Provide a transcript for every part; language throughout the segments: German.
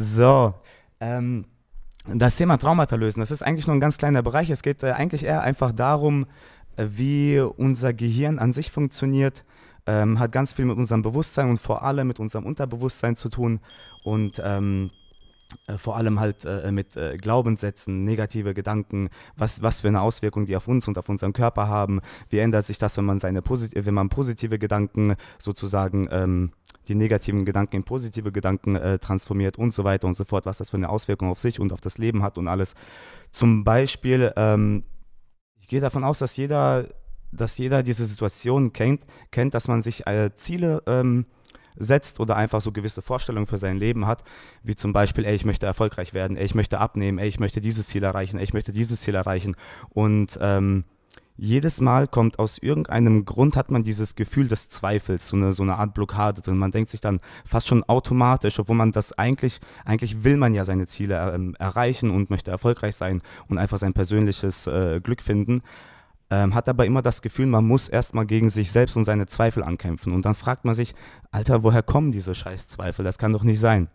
So, ähm, das Thema Traumata lösen, das ist eigentlich nur ein ganz kleiner Bereich. Es geht äh, eigentlich eher einfach darum, äh, wie unser Gehirn an sich funktioniert. Ähm, hat ganz viel mit unserem Bewusstsein und vor allem mit unserem Unterbewusstsein zu tun. Und ähm, äh, vor allem halt äh, mit äh, Glaubenssätzen, negative Gedanken, was, was für eine Auswirkung die auf uns und auf unseren Körper haben. Wie ändert sich das, wenn man seine posit wenn man positive Gedanken sozusagen ähm, die negativen Gedanken in positive Gedanken äh, transformiert und so weiter und so fort, was das für eine Auswirkung auf sich und auf das Leben hat und alles. Zum Beispiel, ähm, ich gehe davon aus, dass jeder, dass jeder diese Situation kennt, kennt, dass man sich äh, Ziele ähm, setzt oder einfach so gewisse Vorstellungen für sein Leben hat, wie zum Beispiel, ey, ich möchte erfolgreich werden, ey, ich möchte abnehmen, ey, ich möchte dieses Ziel erreichen, ey, ich möchte dieses Ziel erreichen. Und ähm, jedes Mal kommt aus irgendeinem Grund, hat man dieses Gefühl des Zweifels, so eine, so eine Art Blockade drin. Man denkt sich dann fast schon automatisch, obwohl man das eigentlich, eigentlich will man ja seine Ziele ähm, erreichen und möchte erfolgreich sein und einfach sein persönliches äh, Glück finden ähm, hat aber immer das Gefühl, man muss erstmal gegen sich selbst und seine Zweifel ankämpfen. Und dann fragt man sich, Alter, woher kommen diese Scheißzweifel? Das kann doch nicht sein.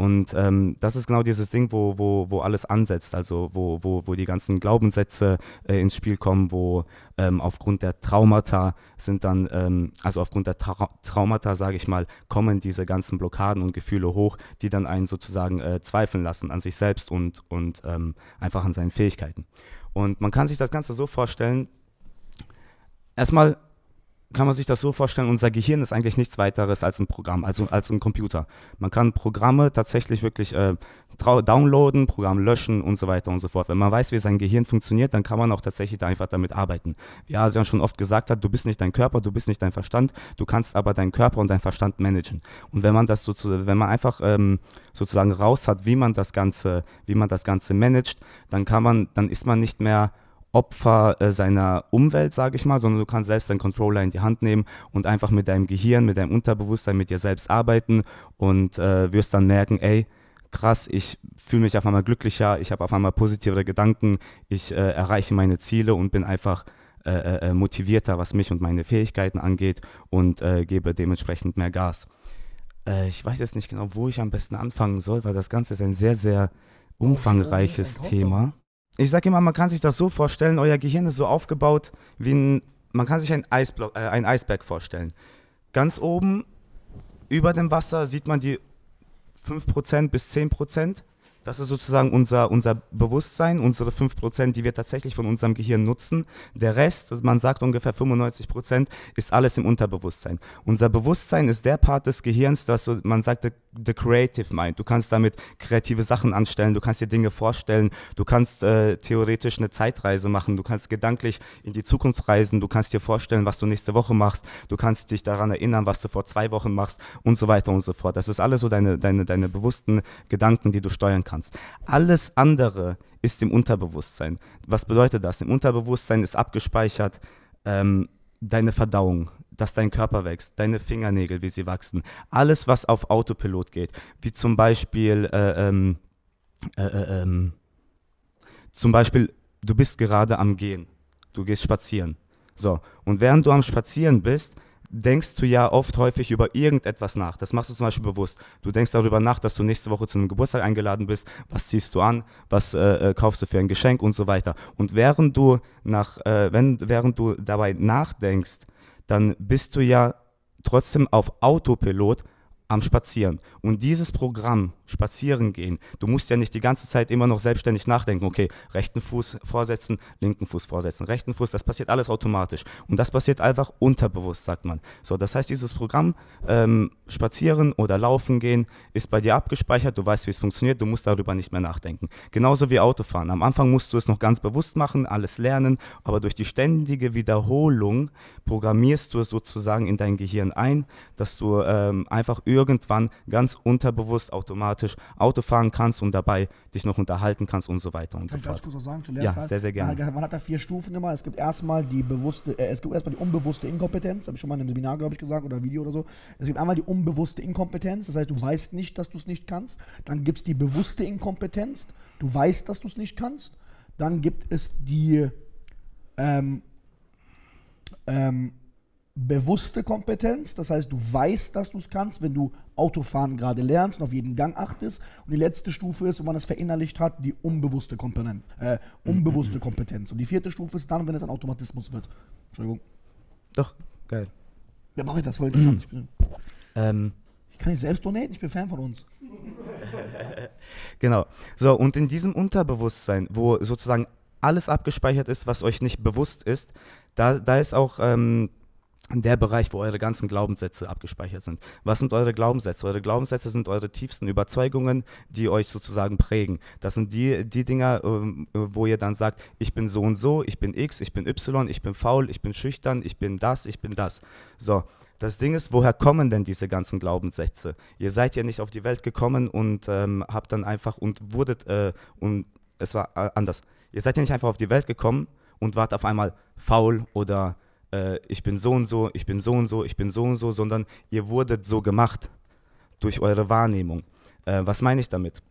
Und ähm, das ist genau dieses Ding, wo, wo, wo alles ansetzt, also wo, wo, wo die ganzen Glaubenssätze äh, ins Spiel kommen, wo ähm, aufgrund der Traumata sind dann, ähm, also aufgrund der Tra Traumata, sage ich mal, kommen diese ganzen Blockaden und Gefühle hoch, die dann einen sozusagen äh, zweifeln lassen an sich selbst und, und ähm, einfach an seinen Fähigkeiten. Und man kann sich das Ganze so vorstellen, erstmal kann man sich das so vorstellen, unser Gehirn ist eigentlich nichts weiteres als ein Programm, also als ein Computer. Man kann Programme tatsächlich wirklich äh, downloaden, Programm löschen und so weiter und so fort. Wenn man weiß, wie sein Gehirn funktioniert, dann kann man auch tatsächlich da einfach damit arbeiten. Wie Adrian schon oft gesagt hat, du bist nicht dein Körper, du bist nicht dein Verstand, du kannst aber deinen Körper und deinen Verstand managen. Und wenn man das sozusagen, wenn man einfach ähm, sozusagen raus hat, wie man das Ganze, wie man das Ganze managt, dann kann man, dann ist man nicht mehr Opfer äh, seiner Umwelt, sage ich mal, sondern du kannst selbst deinen Controller in die Hand nehmen und einfach mit deinem Gehirn, mit deinem Unterbewusstsein, mit dir selbst arbeiten und äh, wirst dann merken, ey, krass, ich fühle mich auf einmal glücklicher, ich habe auf einmal positivere Gedanken, ich äh, erreiche meine Ziele und bin einfach äh, äh, motivierter, was mich und meine Fähigkeiten angeht und gebe dementsprechend mehr Gas. ich weiß jetzt nicht genau, wo ich am besten anfangen soll, weil das Ganze ist ein sehr, sehr oh, umfangreiches Thema ich sage immer, man kann sich das so vorstellen, euer Gehirn ist so aufgebaut wie ein, man kann sich ein, Eisblock, äh, ein Eisberg vorstellen. Ganz oben über dem Wasser sieht man die 5% bis 10%. Das ist sozusagen unser, unser Bewusstsein, unsere 5%, die wir tatsächlich von unserem Gehirn nutzen. Der Rest, man sagt ungefähr 95%, ist alles im Unterbewusstsein. Unser Bewusstsein ist der Part des Gehirns, das so, man sagt, the, the creative mind. Du kannst damit kreative Sachen anstellen, du kannst dir Dinge vorstellen, du kannst äh, theoretisch eine Zeitreise machen, du kannst gedanklich in die Zukunft reisen, du kannst dir vorstellen, was du nächste Woche machst, du kannst dich daran erinnern, was du vor zwei Wochen machst und so weiter und so fort. Das ist alles so deine, deine, deine bewussten Gedanken, die du steuern kannst kannst. Alles andere ist im Unterbewusstsein. Was bedeutet das? Im Unterbewusstsein ist abgespeichert ähm, deine Verdauung, dass dein Körper wächst, deine Fingernägel, wie sie wachsen. Alles, was auf Autopilot geht, wie zum Beispiel, äh, ähm, äh, äh, ähm, zum Beispiel, du bist gerade am Gehen, du gehst spazieren. So, und während du am Spazieren bist, denkst du ja oft häufig über irgendetwas nach. Das machst du zum Beispiel bewusst. Du denkst darüber nach, dass du nächste Woche zu einem Geburtstag eingeladen bist. Was ziehst du an? Was äh, äh, kaufst du für ein Geschenk und so weiter. Und während du nach, äh, wenn, während du dabei nachdenkst, dann bist du ja trotzdem auf Autopilot am Spazieren. Und dieses Programm, Spazieren gehen, du musst ja nicht die ganze Zeit immer noch selbstständig nachdenken, okay, rechten Fuß vorsetzen, linken Fuß vorsetzen, rechten Fuß, das passiert alles automatisch. Und das passiert einfach unterbewusst, sagt man. So, das heißt, dieses Programm, ähm, Spazieren oder Laufen gehen, ist bei dir abgespeichert, du weißt, wie es funktioniert, du musst darüber nicht mehr nachdenken. Genauso wie Autofahren. Am Anfang musst du es noch ganz bewusst machen, alles lernen, aber durch die ständige Wiederholung programmierst du es sozusagen in dein Gehirn ein, dass du ähm, einfach irgendwie irgendwann ganz unterbewusst automatisch Auto fahren kannst und dabei dich noch unterhalten kannst und so weiter und Kann so fort. Kurz was sagen zu Ja, sehr, sehr gerne. Man hat da vier Stufen immer. Es gibt erstmal die bewusste, äh, es gibt erstmal die unbewusste Inkompetenz, habe ich schon mal in einem Seminar, glaube ich, gesagt, oder Video oder so. Es gibt einmal die unbewusste Inkompetenz, das heißt, du weißt nicht, dass du es nicht kannst. Dann gibt es die bewusste Inkompetenz, du weißt, dass du es nicht kannst. Dann gibt es die ähm, ähm, bewusste Kompetenz, das heißt, du weißt, dass du es kannst, wenn du Autofahren gerade lernst und auf jeden Gang achtest. Und die letzte Stufe ist, wenn man es verinnerlicht hat, die unbewusste, Komponent, äh, unbewusste Kompetenz. Und die vierte Stufe ist dann, wenn es ein Automatismus wird. Entschuldigung. Doch, geil. Ja, mach ich das voll interessant. Ich, bin, Ähm, ich kann nicht selbst donaten, ich bin Fan von uns. Genau. So, und in diesem Unterbewusstsein, wo sozusagen alles abgespeichert ist, was euch nicht bewusst ist, da, da ist auch ähm, der Bereich, wo eure ganzen Glaubenssätze abgespeichert sind. Was sind eure Glaubenssätze? Eure Glaubenssätze sind eure tiefsten Überzeugungen, die euch sozusagen prägen. Das sind die, die Dinger, ähm, wo ihr dann sagt, ich bin so und so, ich bin X, ich bin Y, ich bin faul, ich bin schüchtern, ich bin das, ich bin das. So, das Ding ist, woher kommen denn diese ganzen Glaubenssätze? Ihr seid ja nicht auf die Welt gekommen und ähm, habt dann einfach und wurdet, äh, und es war äh, anders. Ihr seid ja nicht einfach auf die Welt gekommen und wart auf einmal faul oder äh, ich bin so und so, ich bin so und so, ich bin so und so, sondern ihr wurdet so gemacht durch eure Wahrnehmung. Äh, was meine ich damit?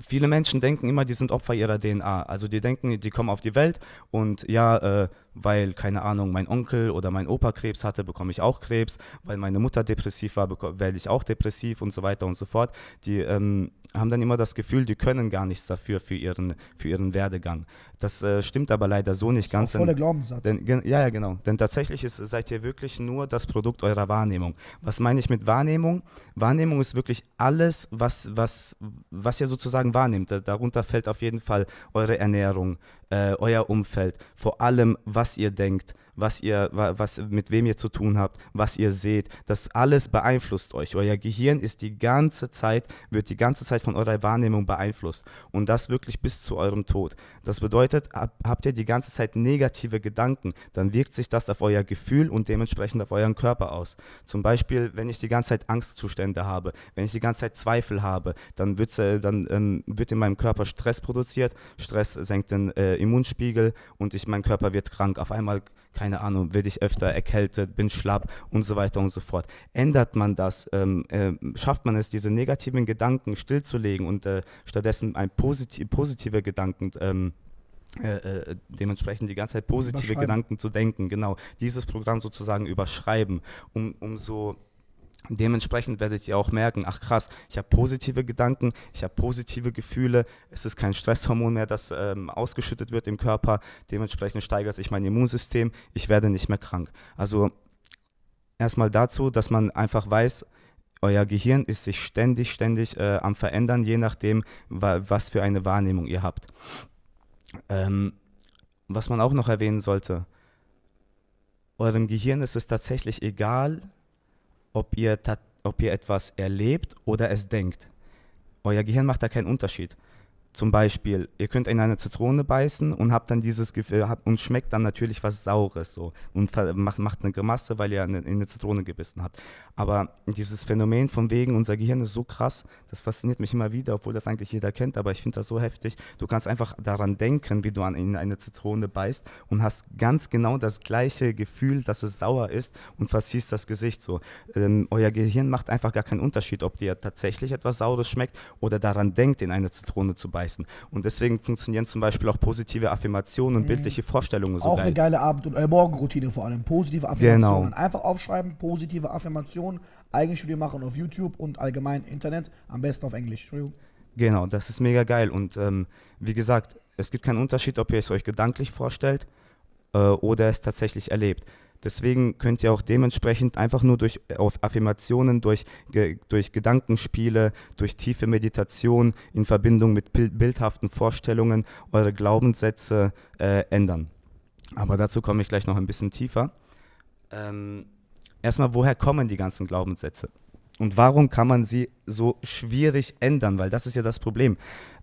Viele Menschen denken immer, die sind Opfer ihrer DNA. Also die denken, die kommen auf die Welt und ja, äh, weil, keine Ahnung, mein Onkel oder mein Opa Krebs hatte, bekomme ich auch Krebs, weil meine Mutter depressiv war, werde ich auch depressiv und so weiter und so fort. Die ähm, haben dann immer das Gefühl, die können gar nichts dafür für ihren, für ihren Werdegang. Das äh, stimmt aber leider so nicht ganz. Auch voll der denn- Glaubenssatz. denn, ja, ja, genau. Denn tatsächlich ist, seid ihr wirklich nur das Produkt eurer Wahrnehmung. Was meine ich mit Wahrnehmung? Wahrnehmung ist wirklich alles, was, was, was ihr sozusagen wahrnehmt. Da- Darunter fällt auf jeden Fall eure Ernährung, äh, euer Umfeld, vor allem, was ihr denkt, was ihr, wa- was, mit wem ihr zu tun habt, was ihr seht. Das alles beeinflusst euch. Euer Gehirn ist die ganze Zeit, wird die ganze Zeit von eurer Wahrnehmung beeinflusst. Und das wirklich bis zu eurem Tod. Das bedeutet, hab, habt ihr die ganze Zeit negative Gedanken, dann wirkt sich das auf euer Gefühl und dementsprechend auf euren Körper aus. Zum Beispiel, wenn ich die ganze Zeit Angstzustände habe, wenn ich die ganze Zeit Zweifel habe, dann, wird's, äh, dann ähm, wird in meinem Körper Stress produziert. Stress senkt den äh, Immunspiegel und ich, mein Körper wird krank. Auf einmal, keine Ahnung, werde ich öfter erkältet, bin schlapp und so weiter und so fort. Ändert man das, ähm, äh, schafft man es, diese negativen Gedanken stillzulegen und äh, stattdessen ein positiv, positive Gedanken ähm, äh, äh, dementsprechend die ganze Zeit positive. Gedanken zu denken, genau, dieses Programm sozusagen überschreiben, um, um so Dementsprechend werdet ihr auch merken, ach krass, ich habe positive Gedanken, ich habe positive Gefühle, es ist kein Stresshormon mehr, das ähm, ausgeschüttet wird im Körper, dementsprechend steigert sich mein Immunsystem, ich werde nicht mehr krank. Also erstmal dazu, dass man einfach weiß, euer Gehirn ist sich ständig, ständig äh, am Verändern, je nachdem, wa was für eine Wahrnehmung ihr habt. Ähm, was man auch noch erwähnen sollte, eurem Gehirn ist es tatsächlich egal, ob ihr, ob ihr etwas erlebt oder es denkt. Euer Gehirn macht da keinen Unterschied. Zum Beispiel, ihr könnt in eine Zitrone beißen und habt dann dieses Gefühl habt, und schmeckt dann natürlich was Saures so und macht, macht eine Grimasse, weil ihr in eine Zitrone gebissen habt. Aber dieses Phänomen von wegen, unser Gehirn ist so krass, das fasziniert mich immer wieder, obwohl das eigentlich jeder kennt, aber ich finde das so heftig. Du kannst einfach daran denken, wie du an in eine Zitrone beißt und hast ganz genau das gleiche Gefühl, dass es sauer ist und verziehst das Gesicht so. Ähm, euer Gehirn macht einfach gar keinen Unterschied, ob dir tatsächlich etwas Saures schmeckt oder daran denkt, in eine Zitrone zu beißen. Und deswegen funktionieren zum Beispiel auch positive Affirmationen und bildliche Vorstellungen so auch geil. eine geile Abend- und äh, Morgenroutine vor allem. Positive Affirmationen. Genau. Einfach aufschreiben, positive Affirmationen, Eigenstudie machen auf YouTube und allgemein Internet. Am besten auf Englisch. Entschuldigung. Genau, das ist mega geil. Und ähm, wie gesagt, es gibt keinen Unterschied, ob ihr es euch gedanklich vorstellt äh, oder es tatsächlich erlebt. Deswegen könnt ihr auch dementsprechend einfach nur durch auf Affirmationen, durch, durch Gedankenspiele, durch tiefe Meditation in Verbindung mit bil- bildhaften Vorstellungen eure Glaubenssätze äh, ändern. Aber dazu komme ich gleich noch ein bisschen tiefer. Ähm, erstmal, woher kommen die ganzen Glaubenssätze? Und warum kann man sie so schwierig ändern? Weil das ist ja das Problem.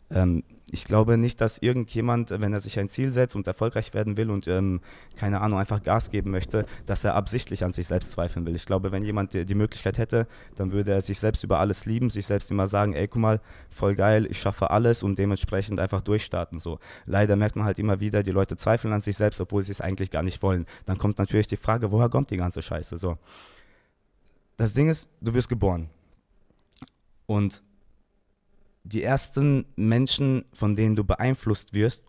Ähm, ich glaube nicht, dass irgendjemand, wenn er sich ein Ziel setzt und erfolgreich werden will und ähm, keine Ahnung, einfach Gas geben möchte, dass er absichtlich an sich selbst zweifeln will. Ich glaube, wenn jemand die, die Möglichkeit hätte, dann würde er sich selbst über alles lieben, sich selbst immer sagen, ey, guck mal, voll geil, ich schaffe alles und dementsprechend einfach durchstarten. So. Leider merkt man halt immer wieder, die Leute zweifeln an sich selbst, obwohl sie es eigentlich gar nicht wollen. Dann kommt natürlich die Frage, woher kommt die ganze Scheiße? So. Das Ding ist, du wirst geboren. Und die ersten Menschen, von denen du beeinflusst wirst,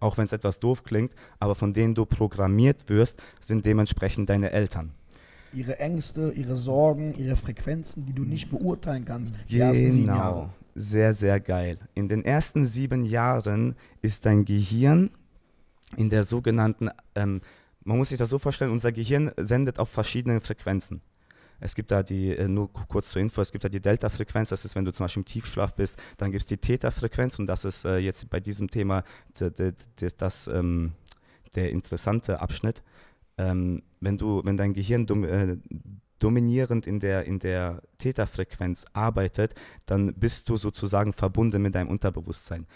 auch wenn es etwas doof klingt, aber von denen du programmiert wirst, sind dementsprechend deine Eltern. Ihre Ängste, ihre Sorgen, ihre Frequenzen, die du nicht beurteilen kannst. Die ersten sieben Jahre. Genau, sehr, sehr geil. In den ersten sieben Jahren ist dein Gehirn in der sogenannten, ähm, man muss sich das so vorstellen, unser Gehirn sendet auf verschiedenen Frequenzen. Es gibt da die, äh, nur kurz zur Info, es gibt da die Delta-Frequenz, das ist, wenn du zum Beispiel im Tiefschlaf bist, dann gibt es die Theta-Frequenz und das ist äh, jetzt bei diesem Thema das, ähm, der interessante Abschnitt. Ähm, wenn, du, wenn dein Gehirn äh, dominierend in der, in der Theta-Frequenz arbeitet, dann bist du sozusagen verbunden mit deinem Unterbewusstsein.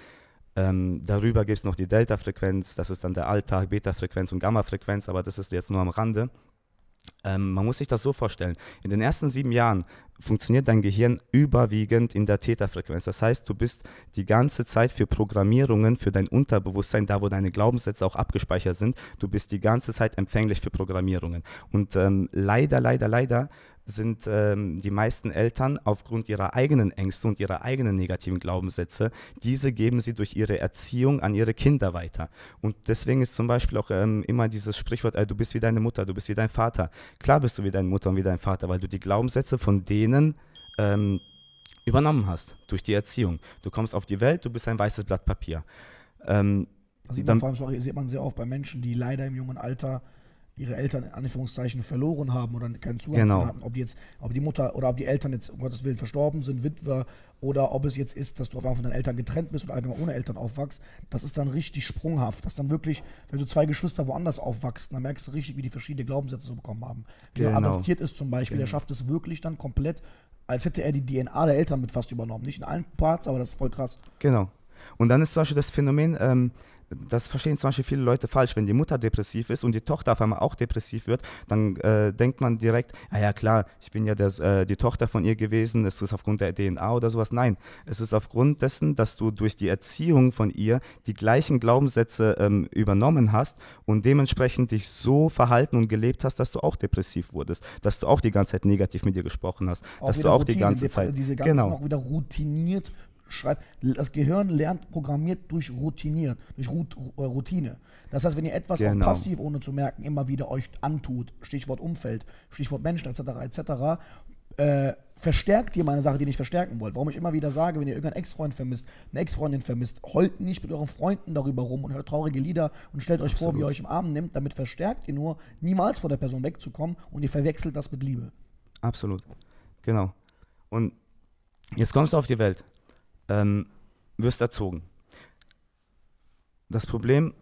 Ähm, darüber gibt es noch die Delta-Frequenz, das ist dann der Alltag, Beta-Frequenz und Gamma-Frequenz, aber das ist jetzt nur am Rande. Ähm, man muss sich das so vorstellen. In den ersten sieben Jahren funktioniert dein Gehirn überwiegend in der Theta-Frequenz. Das heißt, du bist die ganze Zeit für Programmierungen, für dein Unterbewusstsein, da wo deine Glaubenssätze auch abgespeichert sind, du bist die ganze Zeit empfänglich für Programmierungen. Und ähm, leider, leider, leider sind ähm, die meisten Eltern aufgrund ihrer eigenen Ängste und ihrer eigenen negativen Glaubenssätze, diese geben sie durch ihre Erziehung an ihre Kinder weiter. Und deswegen ist zum Beispiel auch ähm, immer dieses Sprichwort, äh, du bist wie deine Mutter, du bist wie dein Vater. Klar bist du wie deine Mutter und wie dein Vater, weil du die Glaubenssätze von denen ähm, übernommen hast durch die Erziehung. Du kommst auf die Welt, du bist ein weißes Blatt Papier. Ähm, das sieht man, vor allem, sorry, sieht man sehr oft bei Menschen, die leider im jungen Alter ihre Eltern in Anführungszeichen verloren haben oder keinen Zugang Genau. hatten, ob die jetzt, ob die Mutter oder ob die Eltern jetzt um Gottes Willen verstorben sind, Witwer oder ob es jetzt ist, dass du auf einmal von deinen Eltern getrennt bist oder allgemein ohne Eltern aufwachst, das ist dann richtig sprunghaft. Das ist dann wirklich, wenn du zwei Geschwister woanders aufwachsen, dann merkst du richtig, wie die verschiedene Glaubenssätze so bekommen haben. Wer Genau. adoptiert ist zum Beispiel, der Genau. schafft es wirklich dann komplett, als hätte er die DNA der Eltern mit fast übernommen. Nicht in allen Parts, aber das ist voll krass. Genau. Und dann ist zum Beispiel das Phänomen, ähm, das verstehen zum Beispiel viele Leute falsch. Wenn die Mutter depressiv ist und die Tochter auf einmal auch depressiv wird, dann äh, denkt man direkt, ah ja klar, ich bin ja der, äh, die Tochter von ihr gewesen, es ist aufgrund der DNA oder sowas. Nein, es ist aufgrund dessen, dass du durch die Erziehung von ihr die gleichen Glaubenssätze ähm, übernommen hast und dementsprechend dich so verhalten und gelebt hast, dass du auch depressiv wurdest, dass du auch die ganze Zeit negativ mit ihr gesprochen hast, dass du auch die Routine, ganze die- Zeit... Diese ganzen genau. auch wieder routiniert schreibt. Das Gehirn lernt programmiert durch routiniert, durch Rut, äh, Routine. Das heißt, wenn ihr etwas auch Genau. passiv, ohne zu merken, immer wieder euch antut, Stichwort Umfeld, Stichwort Menschen etc. etc., äh, verstärkt ihr meine Sache, die ihr nicht verstärken wollt. Warum ich immer wieder sage, wenn ihr irgendeinen Ex-Freund vermisst, eine Ex-Freundin vermisst, heult nicht mit euren Freunden darüber rum und hört traurige Lieder und stellt euch vor, wie ihr Absolut. euch im Arm nimmt. Damit verstärkt ihr nur, niemals vor der Person wegzukommen und ihr verwechselt das mit Liebe. Absolut. Genau. Und jetzt kommst du auf die Welt, ähm, wirst erzogen. Das Problem,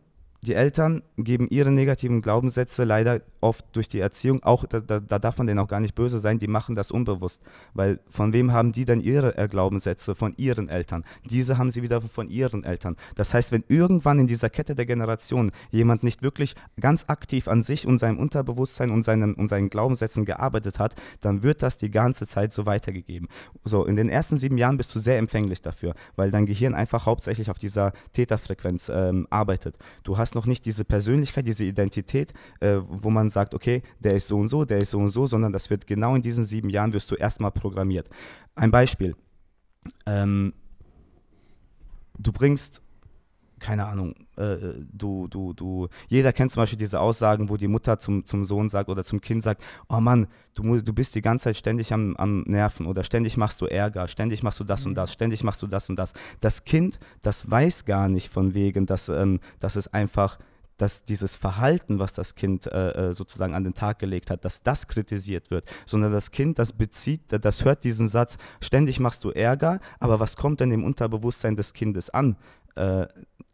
die Eltern geben ihre negativen Glaubenssätze leider oft durch die Erziehung, auch da, da, da darf man denen auch gar nicht böse sein, die machen das unbewusst. Weil von wem haben die denn ihre äh, Glaubenssätze? Von ihren Eltern. Diese haben sie wieder von ihren Eltern. Das heißt, wenn irgendwann in dieser Kette der Generation jemand nicht wirklich ganz aktiv an sich und seinem Unterbewusstsein und, seinem, und seinen Glaubenssätzen gearbeitet hat, dann wird das die ganze Zeit so weitergegeben. So, in den ersten sieben Jahren bist du sehr empfänglich dafür, weil dein Gehirn einfach hauptsächlich auf dieser Theta-Frequenz ähm, arbeitet. Du hast noch nicht diese Persönlichkeit, diese Identität, äh, wo man sagt, okay, der ist so und so, der ist so und so, sondern das wird genau in diesen sieben Jahren wirst du erstmal programmiert. Ein Beispiel. Ähm, du bringst keine Ahnung, äh, du, du, du, jeder kennt zum Beispiel diese Aussagen, wo die Mutter zum, zum Sohn sagt oder zum Kind sagt, oh Mann, du, du bist die ganze Zeit ständig am, am Nerven oder ständig machst du Ärger, ständig machst du das und das, ständig machst du das und das. Das Kind, das weiß gar nicht von wegen, dass, ähm, dass es einfach dass dieses Verhalten, was das Kind äh, äh, sozusagen an den Tag gelegt hat, dass das kritisiert wird, sondern das Kind, das bezieht, das hört diesen Satz, ständig machst du Ärger, aber was kommt denn im Unterbewusstsein des Kindes an? Äh,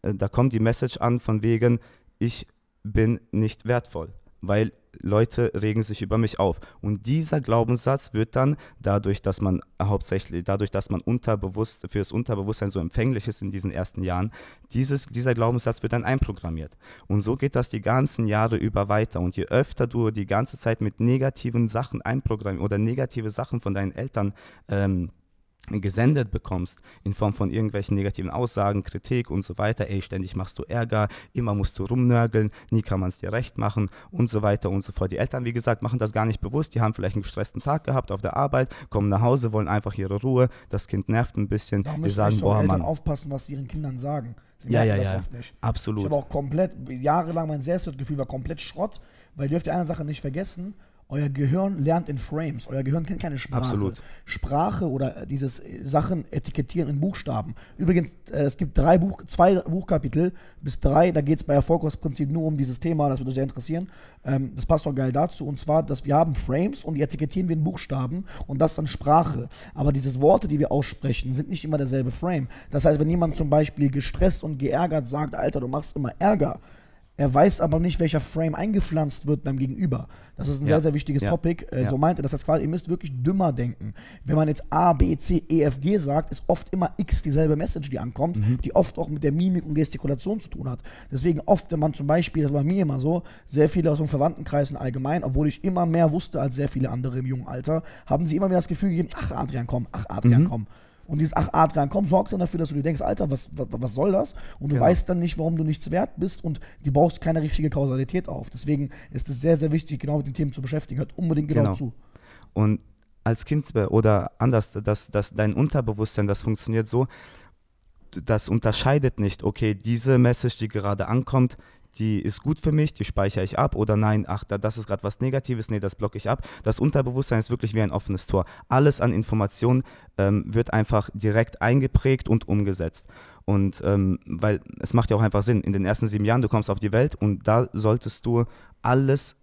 da kommt die Message an von wegen, ich bin nicht wertvoll, weil Leute regen sich über mich auf. Und dieser Glaubenssatz wird dann dadurch, dass man hauptsächlich, dadurch, dass man unterbewusst, für das Unterbewusstsein so empfänglich ist in diesen ersten Jahren, dieses, dieser Glaubenssatz wird dann einprogrammiert. Und so geht das die ganzen Jahre über weiter. Und je öfter du die ganze Zeit mit negativen Sachen einprogrammierst oder negative Sachen von deinen Eltern ähm, gesendet bekommst in Form von irgendwelchen negativen Aussagen, Kritik und so weiter, ey, ständig machst du Ärger, immer musst du rumnörgeln, nie kann man es dir recht machen und so weiter und so fort. Die Eltern, wie gesagt, machen das gar nicht bewusst, die haben vielleicht einen gestressten Tag gehabt auf der Arbeit, kommen nach Hause, wollen einfach ihre Ruhe, das Kind nervt ein bisschen, Da die sagen, boah, Eltern Mann, aufpassen, was sie ihren Kindern sagen. Sie Ja, ja, das ja. oft nicht. Ich absolut. habe auch komplett, jahrelang mein Selbstwertgefühl war komplett Schrott, weil ihr dürft ihr eine Sache nicht vergessen, euer Gehirn lernt in Frames. Euer Gehirn kennt keine Sprache. Absolut. Sprache oder dieses äh, Sachen etikettieren in Buchstaben. Übrigens, äh, es gibt drei Buch, zwei Buchkapitel bis drei, da geht es bei Erfolgsprinzip nur um dieses Thema, das würde sehr interessieren. Ähm, das passt auch geil dazu. Und zwar, dass wir haben Frames und die etikettieren wir in Buchstaben und das dann Sprache. Aber diese Worte, die wir aussprechen, sind nicht immer derselbe Frame. Das heißt, wenn jemand zum Beispiel gestresst und geärgert sagt, Alter, du machst immer Ärger, er weiß aber nicht, welcher Frame eingepflanzt wird beim Gegenüber. Das ist ein Ja. sehr, sehr wichtiges Ja. Topic. Äh, Ja. So meinte das heißt quasi, ihr müsst wirklich dümmer denken. Wenn man jetzt A, B, C, E, F, G sagt, ist oft immer X dieselbe Message, die ankommt, Mhm. die oft auch mit der Mimik und Gestikulation zu tun hat. Deswegen oft, wenn man zum Beispiel, das war bei mir immer so, sehr viele aus dem Verwandtenkreisen allgemein, obwohl ich immer mehr wusste als sehr viele andere im jungen Alter, haben sie immer mir das Gefühl gegeben, ach Adrian, komm, ach Adrian, Mhm. komm. Und dieses Ach Adrian, komm, sorgt dann dafür, dass du dir denkst, Alter, was, was, was soll das? Und du Genau. weißt dann nicht, warum du nichts wert bist und du baust keine richtige Kausalität auf. Deswegen ist es sehr, sehr wichtig, genau mit den Themen zu beschäftigen. Hört unbedingt genau, Genau. zu. Und als Kind oder anders, dass, dass dein Unterbewusstsein, das funktioniert so, das unterscheidet nicht, okay, diese Message, die gerade ankommt, die ist gut für mich, die speichere ich ab oder nein, ach, da, das ist gerade was Negatives, nee, das blocke ich ab. Das Unterbewusstsein ist wirklich wie ein offenes Tor. Alles an Informationen ähm, wird einfach direkt eingeprägt und umgesetzt. Und ähm, weil es macht ja auch einfach Sinn, in den ersten sieben Jahren, du kommst auf die Welt und da solltest du alles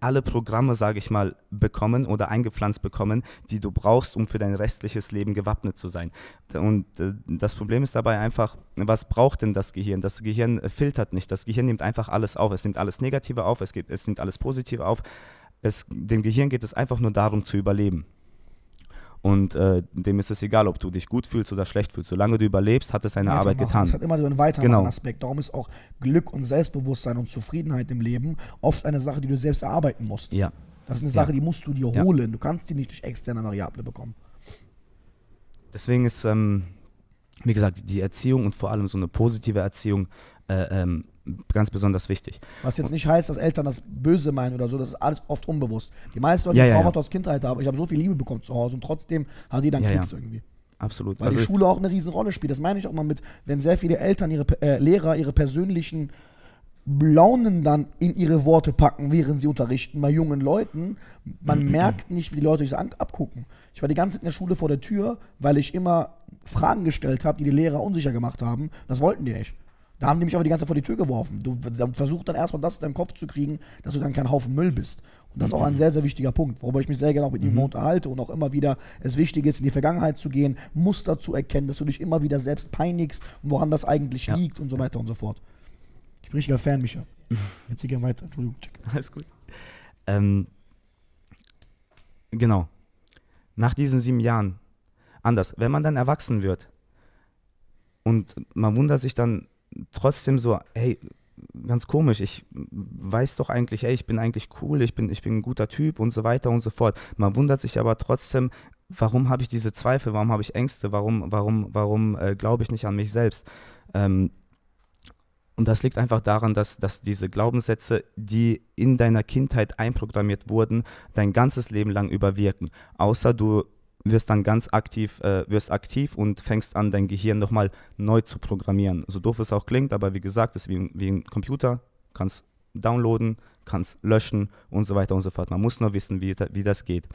alle Programme, sage ich mal, bekommen oder eingepflanzt bekommen, die du brauchst, um für dein restliches Leben gewappnet zu sein. Und äh, das Problem ist dabei einfach, was braucht denn das Gehirn? Das Gehirn äh, filtert nicht. Das Gehirn nimmt einfach alles auf. Es nimmt alles Negative auf, es, gibt, es nimmt alles Positive auf. Es, dem Gehirn geht es einfach nur darum zu überleben. Und äh, dem ist es egal, ob du dich gut fühlst oder schlecht fühlst. Solange du überlebst, hat es seine Arbeit Weitermachen. getan. Es hat immer so einen weiteren Genau. Aspekt. Darum ist auch Glück und Selbstbewusstsein und Zufriedenheit im Leben oft eine Sache, die du selbst erarbeiten musst. Ja, Das ist eine Ja. Sache, die musst du dir Ja. holen. Du kannst die nicht durch externe Variable bekommen. deswegen ist, ähm, wie gesagt, die Erziehung und vor allem so eine positive Erziehung äh, ähm, ganz besonders wichtig. Was jetzt nicht heißt, dass Eltern das böse meinen oder so, das ist alles oft unbewusst. Die meisten Leute, Ja, die ja, Traumata ja. aus Kindheit haben, ich habe so viel Liebe bekommen zu Hause und trotzdem hat jeder einen Ja, ja. Klicks irgendwie. Absolut. Weil Also, die Schule auch eine riesen Rolle spielt. Das meine ich auch mal mit, wenn sehr viele Eltern, ihre äh, Lehrer, ihre persönlichen Launen dann in ihre Worte packen, während sie unterrichten, bei jungen Leuten. Man merkt nicht, wie die Leute sich das abgucken. Ich war die ganze Zeit in der Schule vor der Tür, weil ich immer Fragen gestellt habe, die die Lehrer unsicher gemacht haben. Das wollten die nicht. Da haben die mich aber die ganze Zeit vor die Tür geworfen. Du dann versuch dann erstmal das in deinem Kopf zu kriegen, dass du dann kein Haufen Müll bist. Und das ist auch ein sehr, sehr wichtiger Punkt, worüber ich mich sehr gerne auch mit ihm unterhalte und auch immer wieder es wichtig ist, in die Vergangenheit zu gehen, Muster zu erkennen, dass du dich immer wieder selbst peinigst und woran das eigentlich Ja. liegt und so weiter und so fort. Ich bin richtiger Fan, Micha. Jetzt gehen wir weiter. Entschuldigung. check. Alles gut. Ähm, genau. Nach diesen sieben Jahren, anders, wenn man dann erwachsen wird und man wundert sich dann trotzdem so, hey, ganz komisch, ich weiß doch eigentlich, ey, ich bin eigentlich cool, ich bin, ich bin ein guter Typ und so weiter und so fort. Man wundert sich aber trotzdem, warum habe ich diese Zweifel, warum habe ich Ängste, warum, warum, warum äh, glaube ich nicht an mich selbst? Ähm, und das liegt einfach daran, dass, dass diese Glaubenssätze, die in deiner Kindheit einprogrammiert wurden, dein ganzes Leben lang überwirken. Außer du wirst dann ganz aktiv, äh, wirst aktiv und fängst an, dein Gehirn nochmal neu zu programmieren. So doof es auch klingt, aber wie gesagt, es ist wie, ein- wie ein Computer, kannst downloaden, kannst löschen und so weiter und so fort. Man muss nur wissen, wie, wie das geht.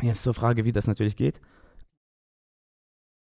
Jetzt zur Frage, wie das natürlich geht.